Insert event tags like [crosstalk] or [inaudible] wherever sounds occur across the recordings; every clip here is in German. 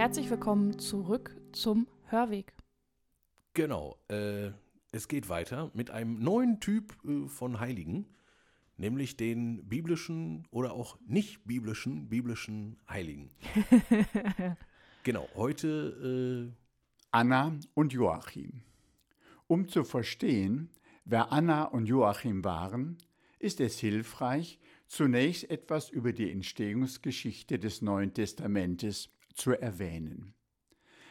herzlich willkommen zurück zum Hörweg. Genau, äh, es geht weiter mit einem neuen Typ äh, von Heiligen, nämlich den biblischen oder auch nicht biblischen, biblischen Heiligen. [laughs] genau, heute äh, Anna und Joachim. Um zu verstehen, wer Anna und Joachim waren, ist es hilfreich, zunächst etwas über die Entstehungsgeschichte des Neuen Testamentes zu erwähnen.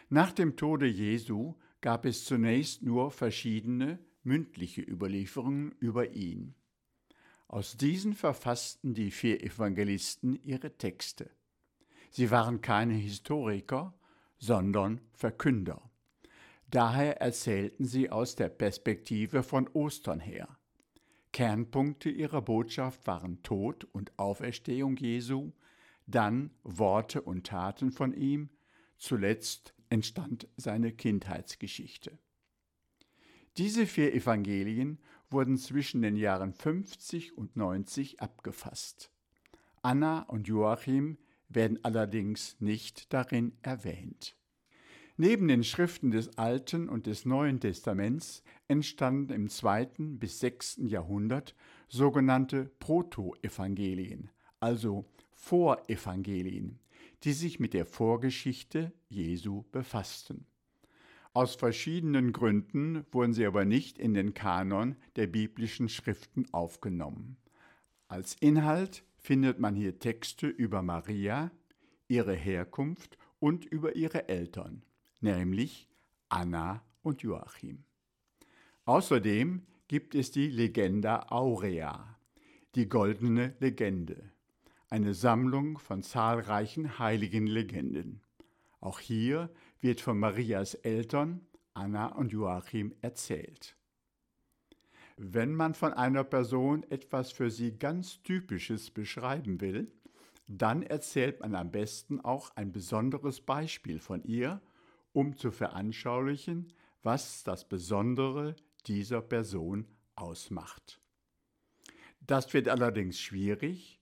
Nach dem Tode Jesu gab es zunächst nur verschiedene mündliche Überlieferungen über ihn. Aus diesen verfassten die vier Evangelisten ihre Texte. Sie waren keine Historiker, sondern Verkünder. Daher erzählten sie aus der Perspektive von Ostern her. Kernpunkte ihrer Botschaft waren Tod und Auferstehung Jesu, dann Worte und Taten von ihm, zuletzt entstand seine Kindheitsgeschichte. Diese vier Evangelien wurden zwischen den Jahren 50 und 90 abgefasst. Anna und Joachim werden allerdings nicht darin erwähnt. Neben den Schriften des Alten und des Neuen Testaments entstanden im zweiten bis sechsten Jahrhundert sogenannte Protoevangelien, also Vorevangelien, die sich mit der Vorgeschichte Jesu befassten. Aus verschiedenen Gründen wurden sie aber nicht in den Kanon der biblischen Schriften aufgenommen. Als Inhalt findet man hier Texte über Maria, ihre Herkunft und über ihre Eltern, nämlich Anna und Joachim. Außerdem gibt es die Legenda Aurea, die goldene Legende, eine Sammlung von zahlreichen heiligen Legenden. Auch hier wird von Marias Eltern, Anna und Joachim, erzählt. Wenn man von einer Person etwas für sie ganz Typisches beschreiben will, dann erzählt man am besten auch ein besonderes Beispiel von ihr, um zu veranschaulichen, was das Besondere dieser Person ausmacht. Das wird allerdings schwierig,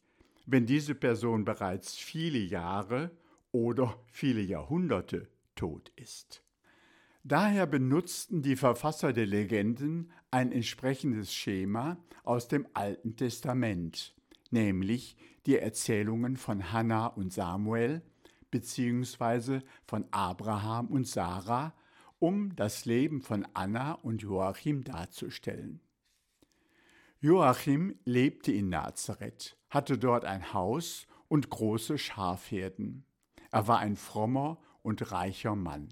wenn diese Person bereits viele Jahre oder viele Jahrhunderte tot ist. Daher benutzten die Verfasser der Legenden ein entsprechendes Schema aus dem Alten Testament, nämlich die Erzählungen von Hannah und Samuel beziehungsweise von Abraham und Sarah, um das Leben von Anna und Joachim darzustellen. Joachim lebte in Nazareth, hatte dort ein Haus und große Schafherden. Er war ein frommer und reicher Mann.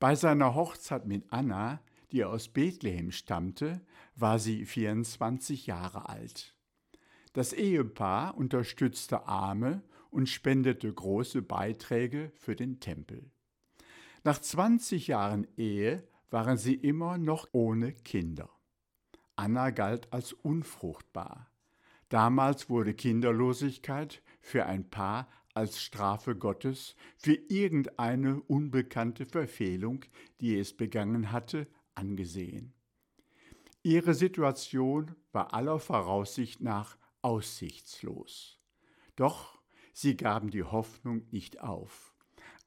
Bei seiner Hochzeit mit Anna, die aus Bethlehem stammte, war sie 24 Jahre alt. Das Ehepaar unterstützte Arme und spendete große Beiträge für den Tempel. Nach 20 Jahren Ehe waren sie immer noch ohne Kinder. Anna galt als unfruchtbar. Damals wurde Kinderlosigkeit für ein Paar als Strafe Gottes für irgendeine unbekannte Verfehlung, die es begangen hatte, angesehen. Ihre Situation war aller Voraussicht nach aussichtslos. Doch sie gaben die Hoffnung nicht auf.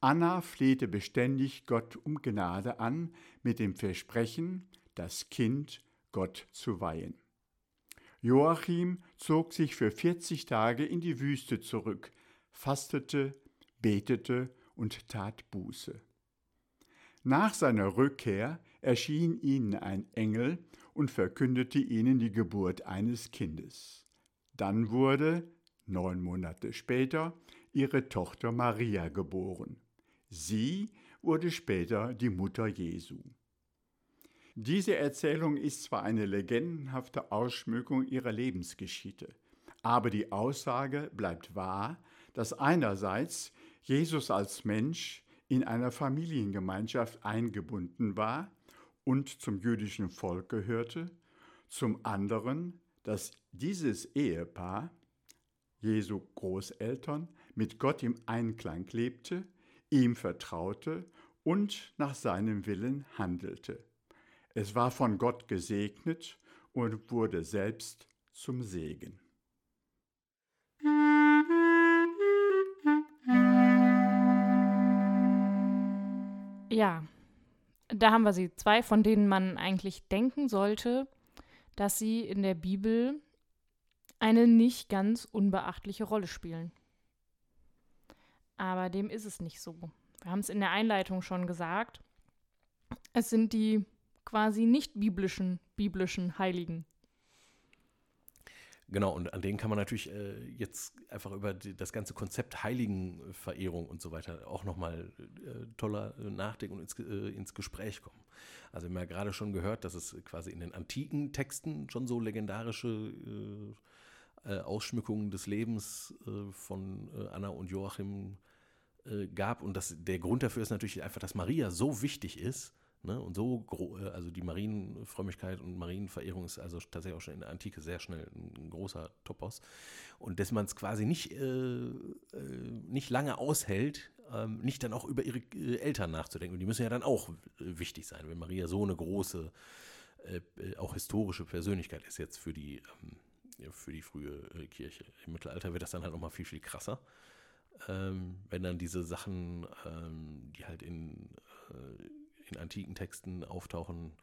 Anna flehte beständig Gott um Gnade an mit dem Versprechen, das Kind Gott zu weihen. Joachim zog sich für 40 Tage in die Wüste zurück, fastete, betete und tat Buße. Nach seiner Rückkehr erschien ihnen ein Engel und verkündete ihnen die Geburt eines Kindes. Dann wurde, neun Monate später, ihre Tochter Maria geboren. Sie wurde später die Mutter Jesu. Diese Erzählung ist zwar eine legendenhafte Ausschmückung ihrer Lebensgeschichte, aber die Aussage bleibt wahr, dass einerseits Jesus als Mensch in einer Familiengemeinschaft eingebunden war und zum jüdischen Volk gehörte, zum anderen, dass dieses Ehepaar, Jesu Großeltern, mit Gott im Einklang lebte, ihm vertraute und nach seinem Willen handelte. Es war von Gott gesegnet und wurde selbst zum Segen. Ja, da haben wir sie. Zwei, von denen man eigentlich denken sollte, dass sie in der Bibel eine nicht ganz unbeachtliche Rolle spielen. Aber dem ist es nicht so. Wir haben es in der Einleitung schon gesagt. Es sind die quasi nicht biblischen, biblischen Heiligen. Genau, und an denen kann man natürlich äh, jetzt einfach über die, das ganze Konzept Heiligenverehrung und so weiter auch nochmal äh, toller äh, nachdenken und ins, äh, ins Gespräch kommen. Also wir haben ja gerade schon gehört, dass es quasi in den antiken Texten schon so legendarische äh, äh, Ausschmückungen des Lebens von Anna und Joachim gab. Und das, der Grund dafür ist natürlich einfach, dass Maria so wichtig ist, Ne? Und so, äh, also die Marienfrömmigkeit und Marienverehrung ist also tatsächlich auch schon in der Antike sehr schnell ein, großer Topos. Und dass man es quasi nicht, äh, äh, nicht lange aushält, ähm, nicht dann auch über ihre äh, Eltern nachzudenken. Und die müssen ja dann auch äh, wichtig sein, wenn Maria so eine große, äh, auch historische Persönlichkeit ist jetzt für die, ähm, für die frühe Kirche. Im Mittelalter wird das dann halt nochmal viel, viel krasser. Ähm, wenn dann diese Sachen, ähm, die halt in in antiken Texten auftauchen,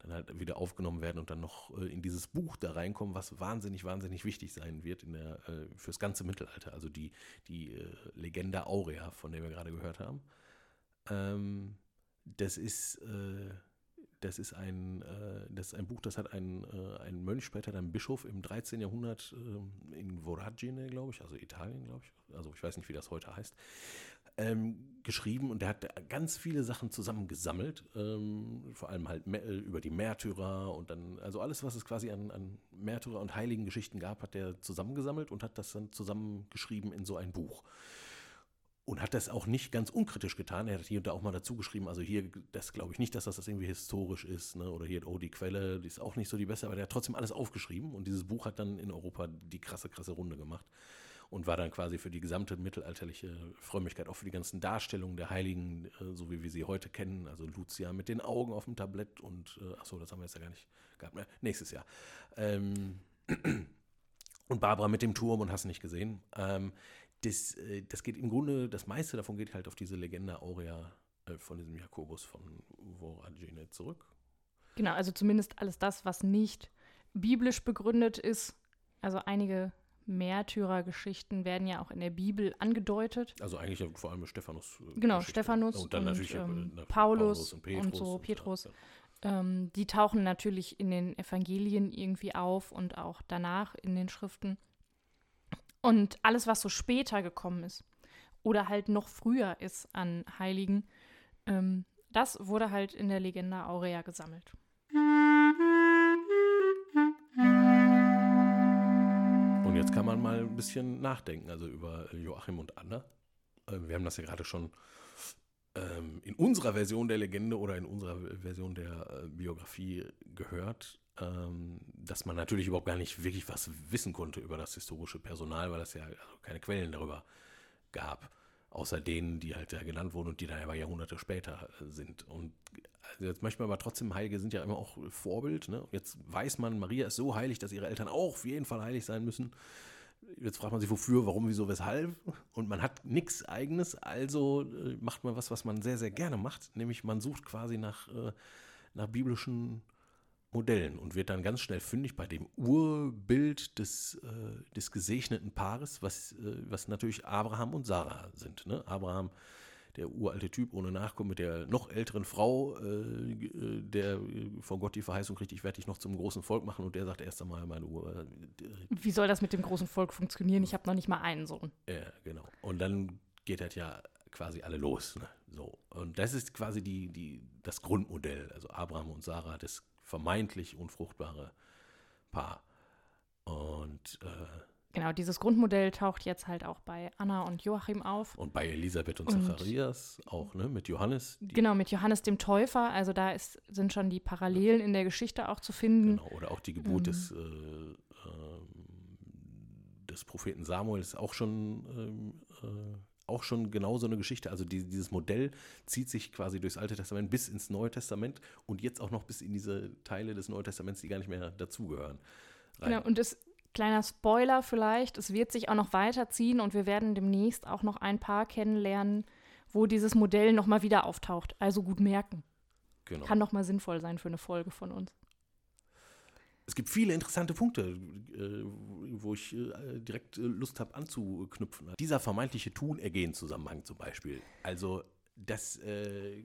dann halt wieder aufgenommen werden und dann noch äh, in dieses Buch da reinkommen, was wahnsinnig, wahnsinnig wichtig sein wird in der, äh, fürs ganze Mittelalter. Also die, die äh, Legenda Aurea, von der wir gerade gehört haben. Ähm, das ist, äh, das ist ein, äh, das ist ein Buch, das hat ein, äh, ein Mönch, später dann Bischof im 13. Jahrhundert in Voragine, glaube ich, also Italien, glaube ich. Also ich weiß nicht, wie das heute heißt ähm, geschrieben und der hat ganz viele Sachen zusammengesammelt, ähm, vor allem halt äh, über die Märtyrer und dann, also alles, was es quasi an, an Märtyrer und heiligen Geschichten gab, hat der zusammengesammelt und hat das dann zusammengeschrieben in so ein Buch. Und hat das auch nicht ganz unkritisch getan. Er hat hier und da auch mal dazu geschrieben, also hier, das glaube ich nicht, dass das, das irgendwie historisch ist, ne? oder hier, oh, die Quelle, die ist auch nicht so die beste, aber der hat trotzdem alles aufgeschrieben und dieses Buch hat dann in Europa die krasse, krasse Runde gemacht und war dann quasi für die gesamte mittelalterliche Frömmigkeit, auch für die ganzen Darstellungen der Heiligen, äh, so wie wir sie heute kennen, also Lucia mit den Augen auf dem Tablett und, äh, achso, das haben wir jetzt ja gar nicht gehabt, mehr. nächstes Jahr. Ähm, [clears throat] und Barbara mit dem Turm und hast nicht gesehen. Ähm, das, äh, das geht im Grunde, das meiste davon geht halt auf diese Legende Aurea äh, von diesem Jakobus von Voragine zurück. Genau, also zumindest alles das, was nicht biblisch begründet ist. Also einige Märtyrergeschichten werden ja auch in der Bibel angedeutet. Also eigentlich vor allem Stephanus. Äh, genau, Stephanus und, dann und, natürlich ähm, Paulus, Paulus, und, Petrus und so, Petrus. Und, ja. ähm, die tauchen natürlich in den Evangelien irgendwie auf und auch danach in den Schriften. Und alles, was so später gekommen ist oder halt noch früher ist an Heiligen, ähm, das wurde halt in der Legenda Aurea gesammelt. Jetzt kann man mal ein bisschen nachdenken, also über Joachim und Anna. Ähm, wir haben das ja gerade schon ähm, in unserer Version der Legende oder in unserer Version der äh, Biografie gehört, ähm, dass man natürlich überhaupt gar nicht wirklich was wissen konnte über das historische Personal, weil es ja keine Quellen darüber gab außer denen, die halt ja genannt wurden und die dann aber Jahrhunderte später äh, sind. Und also jetzt möchte man aber trotzdem, Heilige sind ja immer auch Vorbild. Ne? Jetzt weiß man, Maria ist so heilig, dass ihre Eltern auch auf jeden Fall heilig sein müssen. Jetzt fragt man sich, wofür, warum, wieso, weshalb. Und man hat nichts Eigenes, also äh, macht man was, was man sehr, sehr gerne macht. Nämlich man sucht quasi nach, äh, nach biblischen Modellen und wird dann ganz schnell fündig bei dem Urbild des, äh, des gesegneten Paares, was, äh, was natürlich Abraham und Sarah sind. Ne? Abraham, der uralte Typ ohne Nachkommen mit der noch älteren Frau, äh, äh der äh, vor Gott die Verheißung kriegt, ich werde dich noch zum großen Volk machen und der sagt erst einmal, meine Uhr. Äh, Wie soll das mit dem großen Volk funktionieren? Ich habe noch nicht mal einen Sohn. Ja, genau. Und dann geht das ja quasi alle los. Ne? So. Und das ist quasi die, die, das Grundmodell, also Abraham und Sarah, das vermeintlich unfruchtbare Paar. Und äh, genau, dieses Grundmodell taucht jetzt halt auch bei Anna und Joachim auf. Und bei Elisabeth und, und Zacharias auch, ne? Mit Johannes. Genau, mit Johannes dem Täufer. Also da ist, sind schon die Parallelen in der Geschichte auch zu finden. Genau, oder auch die Geburt mhm. des, äh, äh, des Propheten Samuel ist auch schon ähm, äh, auch schon genau so eine Geschichte. Also die, dieses Modell zieht sich quasi durchs Alte Testament bis ins Neue Testament und jetzt auch noch bis in diese Teile des Neuen Testaments, die gar nicht mehr dazugehören. Genau, und das kleiner Spoiler vielleicht, es wird sich auch noch weiterziehen und wir werden demnächst auch noch ein paar kennenlernen, wo dieses Modell nochmal wieder auftaucht. Also gut merken. Genau. Kann nochmal sinnvoll sein für eine Folge von uns. Es gibt viele interessante Punkte, äh, wo ich äh, direkt äh, Lust habe anzuknüpfen. Dieser vermeintliche Tun-Ergehen-Zusammenhang zum Beispiel. Also, das, äh,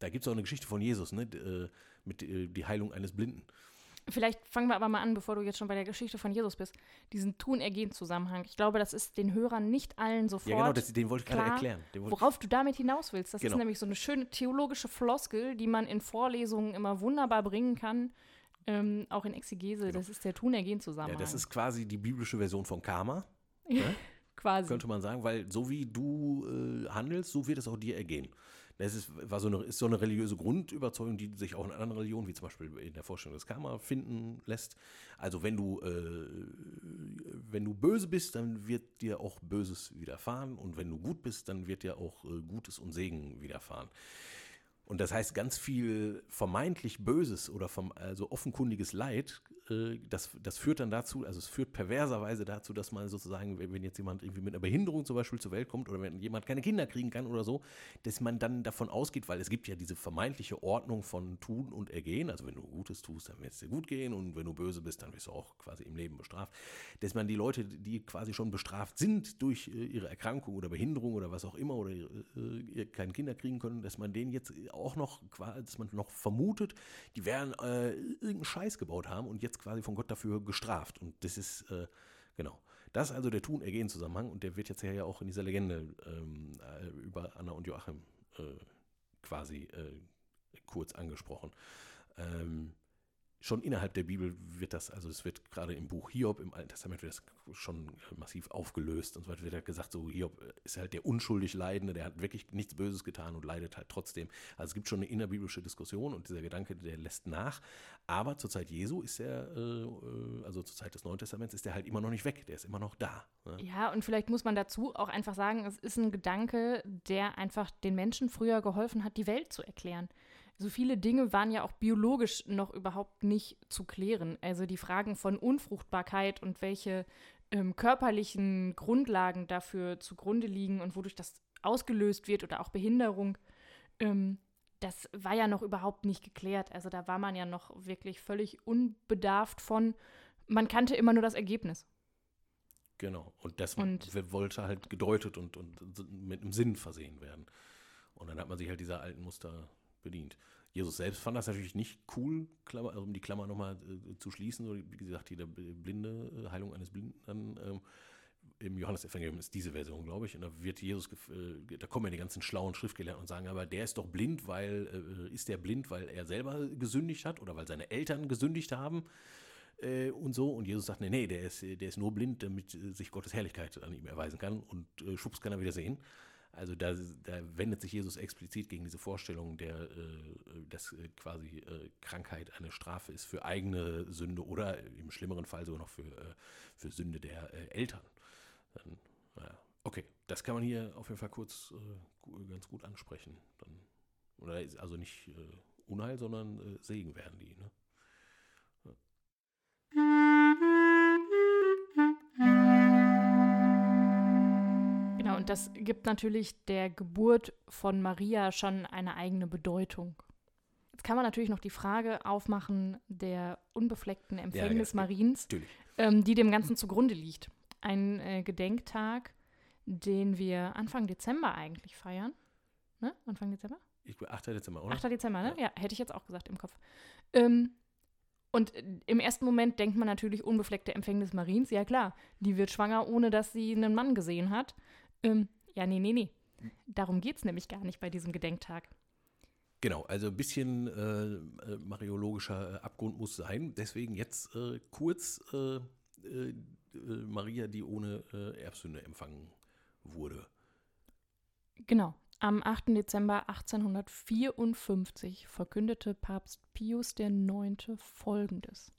da gibt es auch eine Geschichte von Jesus, ne? Mit äh, die Heilung eines Blinden. Vielleicht fangen wir aber mal an, bevor du jetzt schon bei der Geschichte von Jesus bist. Diesen Tun-Ergehen-Zusammenhang. Ich glaube, das ist den Hörern nicht allen sofort. Ja, genau, das, den wollte ich gerade erklären. worauf du damit hinaus willst. Das genau. ist nämlich so eine schöne theologische Floskel, die man in Vorlesungen immer wunderbar bringen kann. Ähm, auch in Exegese. Genau. Das ist der Tun-Ergehen-Zusammenhang. Ja, das ist quasi die biblische Version von Karma. [laughs] Ne? quasi. Könnte man sagen, weil so wie du äh, handelst, so wird es auch dir ergehen. Das ist, war so eine, ist so eine religiöse Grundüberzeugung, die sich auch in anderen Religionen, wie zum Beispiel in der Vorstellung des Karma, finden lässt. Also wenn du, äh, wenn du böse bist, dann wird dir auch Böses widerfahren. Und wenn du gut bist, dann wird dir auch äh, Gutes und Segen widerfahren. Und das heißt, ganz viel vermeintlich Böses oder vom, also offenkundiges Leid, äh, das, das führt dann dazu, also es führt perverserweise dazu, dass man sozusagen, wenn, jetzt jemand irgendwie mit einer Behinderung zum Beispiel zur Welt kommt oder wenn jemand keine Kinder kriegen kann oder so, dass man dann davon ausgeht, weil es gibt ja diese vermeintliche Ordnung von Tun und Ergehen, also wenn du Gutes tust, dann wird es dir gut gehen und wenn du böse bist, dann wirst du auch quasi im Leben bestraft, dass man die Leute, die quasi schon bestraft sind durch äh, ihre Erkrankung oder Behinderung oder was auch immer oder äh, keine Kinder kriegen können, dass man denen jetzt auch noch, dass man noch vermutet, die werden äh, irgendeinen Scheiß gebaut haben und jetzt quasi von Gott dafür gestraft. Und das ist, äh, genau. Das ist also der Tun-Ergehen-Zusammenhang und der wird jetzt ja auch in dieser Legende ähm, äh, über Anna und Joachim äh, quasi äh, kurz angesprochen. Ähm, schon innerhalb der Bibel wird das, also es wird gerade im Buch Hiob, im Alten Testament wird das schon massiv aufgelöst und so weiter, wird halt gesagt, so Hiob ist halt der unschuldig Leidende, der hat wirklich nichts Böses getan und leidet halt trotzdem. Also es gibt schon eine innerbiblische Diskussion und dieser Gedanke, der lässt nach. Aber zur Zeit Jesu ist er, äh, also zur Zeit des Neuen Testaments, ist er halt immer noch nicht weg, der ist immer noch da. Ne? Ja, und vielleicht muss man dazu auch einfach sagen, es ist ein Gedanke, der einfach den Menschen früher geholfen hat, die Welt zu erklären so viele Dinge waren ja auch biologisch noch überhaupt nicht zu klären. Also die Fragen von Unfruchtbarkeit und welche ähm, körperlichen Grundlagen dafür zugrunde liegen und wodurch das ausgelöst wird oder auch Behinderung, ähm, das war ja noch überhaupt nicht geklärt. Also da war man ja noch wirklich völlig unbedarft von, man kannte immer nur das Ergebnis. Genau, und das und, wollte halt gedeutet und, und mit einem Sinn versehen werden. Und dann hat man sich halt dieser alten Muster bedient. Jesus selbst fand das natürlich nicht cool, Klammer, also um die Klammer nochmal äh, zu schließen, so, wie gesagt, die blinde äh, Heilung eines Blinden dann. Ähm, im Johannesevangelium ist diese Version, glaube ich. Und da wird Jesus, äh, da kommen ja die ganzen schlauen Schriftgelehrten und sagen, aber der ist doch blind, weil, äh, ist der blind, weil er selber gesündigt hat oder weil seine Eltern gesündigt haben äh, und so. Und Jesus sagt, nee, nee, der ist, der ist nur blind, damit sich Gottes Herrlichkeit an ihm erweisen kann und äh, schwupps kann er wieder sehen. Also da, da, wendet sich Jesus explizit gegen diese Vorstellung, der, äh, dass äh, quasi äh, Krankheit eine Strafe ist für eigene Sünde oder im schlimmeren Fall sogar noch für, für Sünde der Eltern. Dann, naja, okay, das kann man hier auf jeden Fall kurz ganz gut ansprechen. Dann, oder also nicht Unheil, sondern Segen werden die. Ne? Das gibt natürlich der Geburt von Maria schon eine eigene Bedeutung. Jetzt kann man natürlich noch die Frage aufmachen der unbefleckten Empfängnis ja, Mariens, ähm, die dem Ganzen zugrunde liegt. Ein äh, Gedenktag, den wir Anfang Dezember eigentlich feiern. Ne? Anfang Dezember? Ich, 8. Dezember, oder? 8. Dezember, ne? Ja. ja, hätte ich jetzt auch gesagt im Kopf. Ähm, und im ersten Moment denkt man natürlich unbefleckte Empfängnis Mariens. Ja klar, die wird schwanger, ohne dass sie einen Mann gesehen hat. Ähm, ja, nee, nee, nee. Darum geht es nämlich gar nicht bei diesem Gedenktag. Genau, also ein bisschen äh, äh mariologischer äh, Abgrund muss sein. Deswegen jetzt äh, kurz äh, äh Maria, die ohne Erbsünde empfangen wurde. Genau. Am 8. Dezember 1854 verkündete Papst Pius IX. folgendes.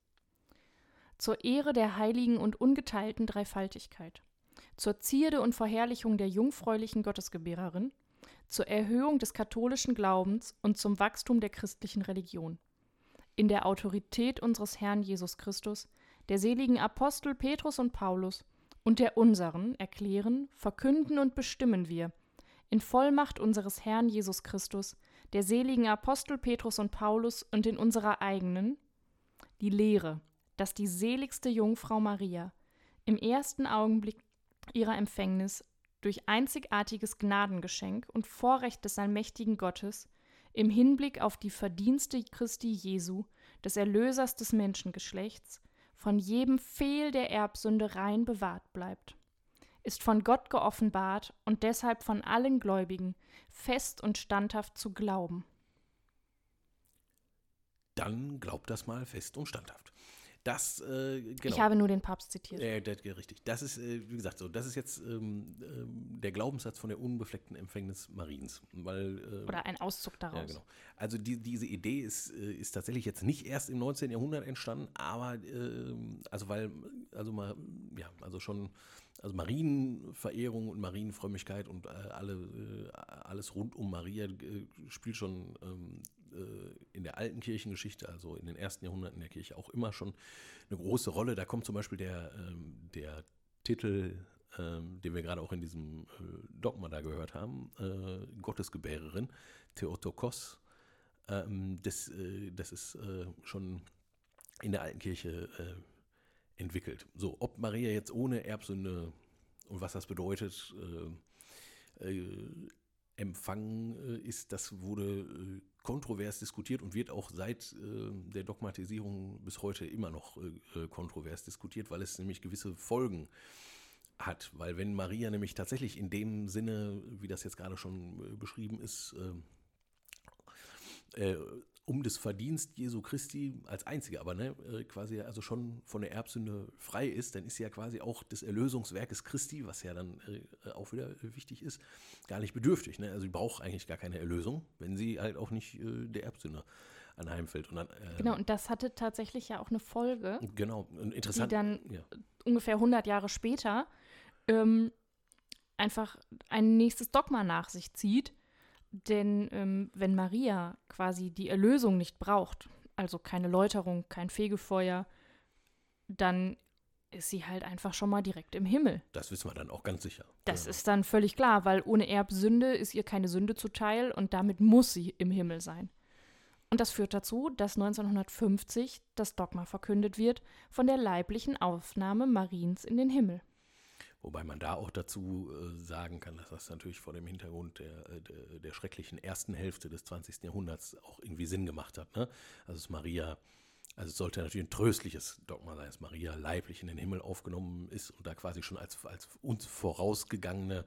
Zur Ehre der heiligen und ungeteilten Dreifaltigkeit zur Zierde und Verherrlichung der jungfräulichen Gottesgebärerin, zur Erhöhung des katholischen Glaubens und zum Wachstum der christlichen Religion. In der Autorität unseres Herrn Jesus Christus, der seligen Apostel Petrus und Paulus und der unseren erklären, verkünden und bestimmen wir, in Vollmacht unseres Herrn Jesus Christus, der seligen Apostel Petrus und Paulus und in unserer eigenen, die Lehre, dass die seligste Jungfrau Maria im ersten Augenblick ihrer Empfängnis durch einzigartiges Gnadengeschenk und Vorrecht des allmächtigen Gottes im Hinblick auf die Verdienste Christi Jesu, des Erlösers des Menschengeschlechts, von jedem Fehl der Erbsünde rein bewahrt bleibt, ist von Gott geoffenbart und deshalb von allen Gläubigen fest und standhaft zu glauben. Dann glaubt das mal fest und standhaft. Das, äh, genau. Ich habe nur den Papst zitiert. Äh, das, richtig. Das ist, äh, wie gesagt, so, das ist jetzt ähm, ähm, der Glaubenssatz von der unbefleckten Empfängnis Mariens. Weil, äh, Oder ein Auszug daraus. Ja, genau. Also die, diese Idee ist, äh, ist tatsächlich jetzt nicht erst im 19. Jahrhundert entstanden, aber ähm, also weil, also mal, ja, also schon, also Marienverehrung und Marienfrömmigkeit und äh, alle, alles rund um Maria spielt schon ähm, äh, in der alten Kirchengeschichte, also in den ersten Jahrhunderten der Kirche, auch immer schon eine große Rolle. Da kommt zum Beispiel der, ähm, der Titel, ähm, den wir gerade auch in diesem äh, Dogma da gehört haben, äh, Gottesgebärerin, Theotokos. Ähm, das, das ist schon in der alten Kirche entwickelt. So, ob Maria jetzt ohne Erbsünde und was das bedeutet, empfangen ist, das wurde kontrovers diskutiert und wird auch seit äh, der Dogmatisierung bis heute immer noch äh, kontrovers diskutiert, weil es nämlich gewisse Folgen hat. Weil wenn Maria nämlich tatsächlich in dem Sinne, wie das jetzt gerade schon äh, beschrieben ist, äh, äh, um des Verdienst Jesu Christi als einzige, aber ne, äh, quasi also schon von der Erbsünde frei ist, dann ist sie ja quasi auch des Erlösungswerkes Christi, was ja dann äh, auch wieder wichtig ist, gar nicht bedürftig. Ne? Also sie braucht eigentlich gar keine Erlösung, wenn sie halt auch nicht äh, der Erbsünde anheimfällt. Und dann, äh, genau, und das hatte tatsächlich ja auch eine Folge. Genau, interessant. Die dann ja. ungefähr 100 Jahre später ähm, einfach ein nächstes Dogma nach sich zieht denn ähm, wenn Maria quasi die Erlösung nicht braucht, also keine Läuterung, kein Fegefeuer, dann ist sie halt einfach schon mal direkt im Himmel. Das wissen wir dann auch ganz sicher. Das ja. ist dann völlig klar, weil ohne Erbsünde ist ihr keine Sünde zuteil und damit muss sie im Himmel sein. Und das führt dazu, dass 1950 das Dogma verkündet wird von der leiblichen Aufnahme Mariens in den Himmel. Wobei man da auch dazu äh, sagen kann, dass das natürlich vor dem Hintergrund der, äh, der, der, schrecklichen ersten Hälfte des 20. Jahrhunderts auch irgendwie Sinn gemacht hat. Ne? Also es Maria, also es sollte natürlich ein tröstliches Dogma sein, dass Maria leiblich in den Himmel aufgenommen ist und da quasi schon als, als uns vorausgegangene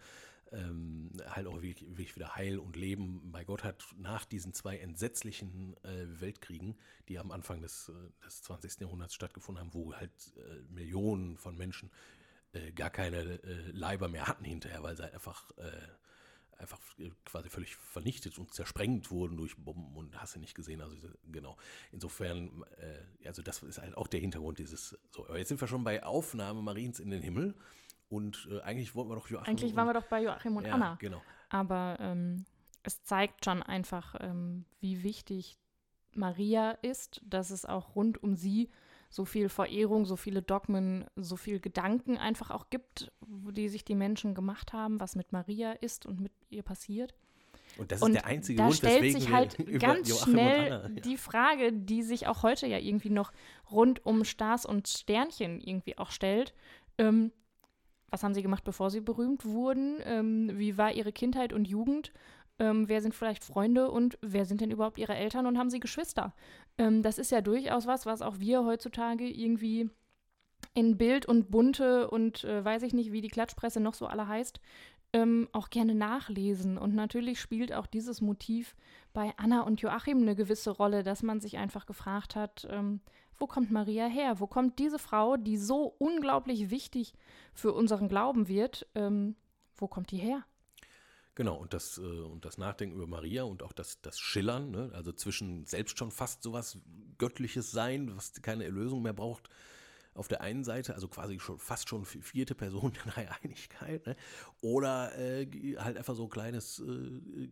ähm, halt auch wirklich, wieder Heil und Leben bei Gott hat nach diesen zwei entsetzlichen äh, Weltkriegen, die am Anfang des, äh, des 20. Jahrhunderts stattgefunden haben, wo halt äh, Millionen von Menschen äh, gar keine äh, Leiber mehr hatten hinterher, weil sie halt einfach, äh, einfach quasi völlig vernichtet und zersprengt wurden durch Bomben und hast du nicht gesehen. Also genau. Insofern, äh, also das ist halt auch der Hintergrund dieses. So, aber jetzt sind wir schon bei Aufnahme Mariens in den Himmel. Und äh, eigentlich wollten wir doch Joachim. Eigentlich waren wir doch bei Joachim und ja, Anna. Genau. Aber ähm, es zeigt schon einfach, ähm, wie wichtig Maria ist, dass es auch rund um sie so viel Verehrung, so viele Dogmen, so viel Gedanken einfach auch gibt, die sich die Menschen gemacht haben, was mit Maria ist und mit ihr passiert. Und das ist und der einzige da Grund, stellt sich halt [laughs] ganz Joachim schnell Anna, ja. die Frage, die sich auch heute ja irgendwie noch rund um Stars und Sternchen irgendwie auch stellt. Ähm, was haben sie gemacht, bevor sie berühmt wurden? Ähm, wie war ihre Kindheit und Jugend? Ähm, wer sind vielleicht Freunde und wer sind denn überhaupt ihre Eltern und haben sie Geschwister? Ähm, das ist ja durchaus was, was auch wir heutzutage irgendwie in Bild und bunte und äh, weiß ich nicht, wie die Klatschpresse noch so alle heißt, ähm, auch gerne nachlesen. Und natürlich spielt auch dieses Motiv bei Anna und Joachim eine gewisse Rolle, dass man sich einfach gefragt hat, ähm, wo kommt Maria her? Wo kommt diese Frau, die so unglaublich wichtig für unseren Glauben wird, ähm, wo kommt die her? Genau, und das, äh, und das Nachdenken über Maria und auch das, das Schillern, ne? also zwischen selbst schon fast sowas Göttliches sein, was keine Erlösung mehr braucht, auf der einen Seite, also quasi schon fast schon vierte Person [laughs] der Dreieinigkeit, ne? oder äh, halt einfach so ein kleines äh,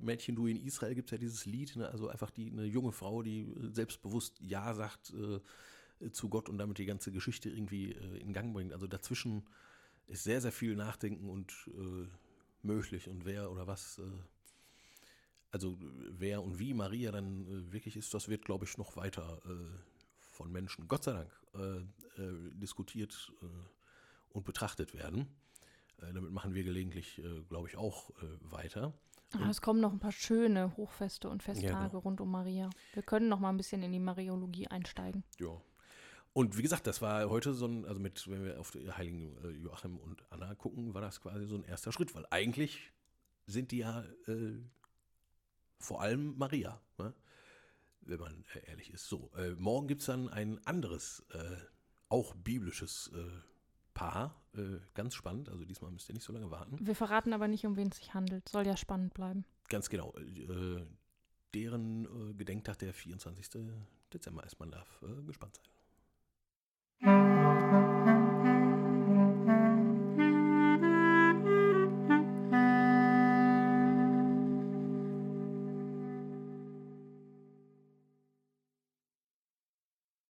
Mädchen, du in Israel gibt es ja dieses Lied, ne? also einfach die eine junge Frau, die selbstbewusst Ja sagt äh, zu Gott und damit die ganze Geschichte irgendwie äh, in Gang bringt. Also dazwischen ist sehr, sehr viel Nachdenken und äh, möglich und wer oder was, äh, also wer und wie Maria dann äh, wirklich ist, das wird, glaube ich, noch weiter äh, von Menschen, Gott sei Dank, diskutiert und betrachtet werden. damit machen wir gelegentlich, glaube ich, auch weiter. Ah, es kommen noch ein paar schöne Hochfeste und Festtage ja, genau. rund um Maria. Wir können noch mal ein bisschen in die Mariologie einsteigen. Ja. Und wie gesagt, das war heute so ein, also mit, wenn wir auf die Heiligen äh, Joachim und Anna gucken, war das quasi so ein erster Schritt, weil eigentlich sind die ja äh, vor allem Maria, ne? wenn man äh, ehrlich ist. So, äh, morgen gibt es dann ein anderes, äh, auch biblisches Paar. ganz spannend, also diesmal müsst ihr nicht so lange warten. Wir verraten aber nicht, um wen es sich handelt. Soll ja spannend bleiben. Ganz genau. deren Gedenktag der 24. Dezember ist. Man darf gespannt sein.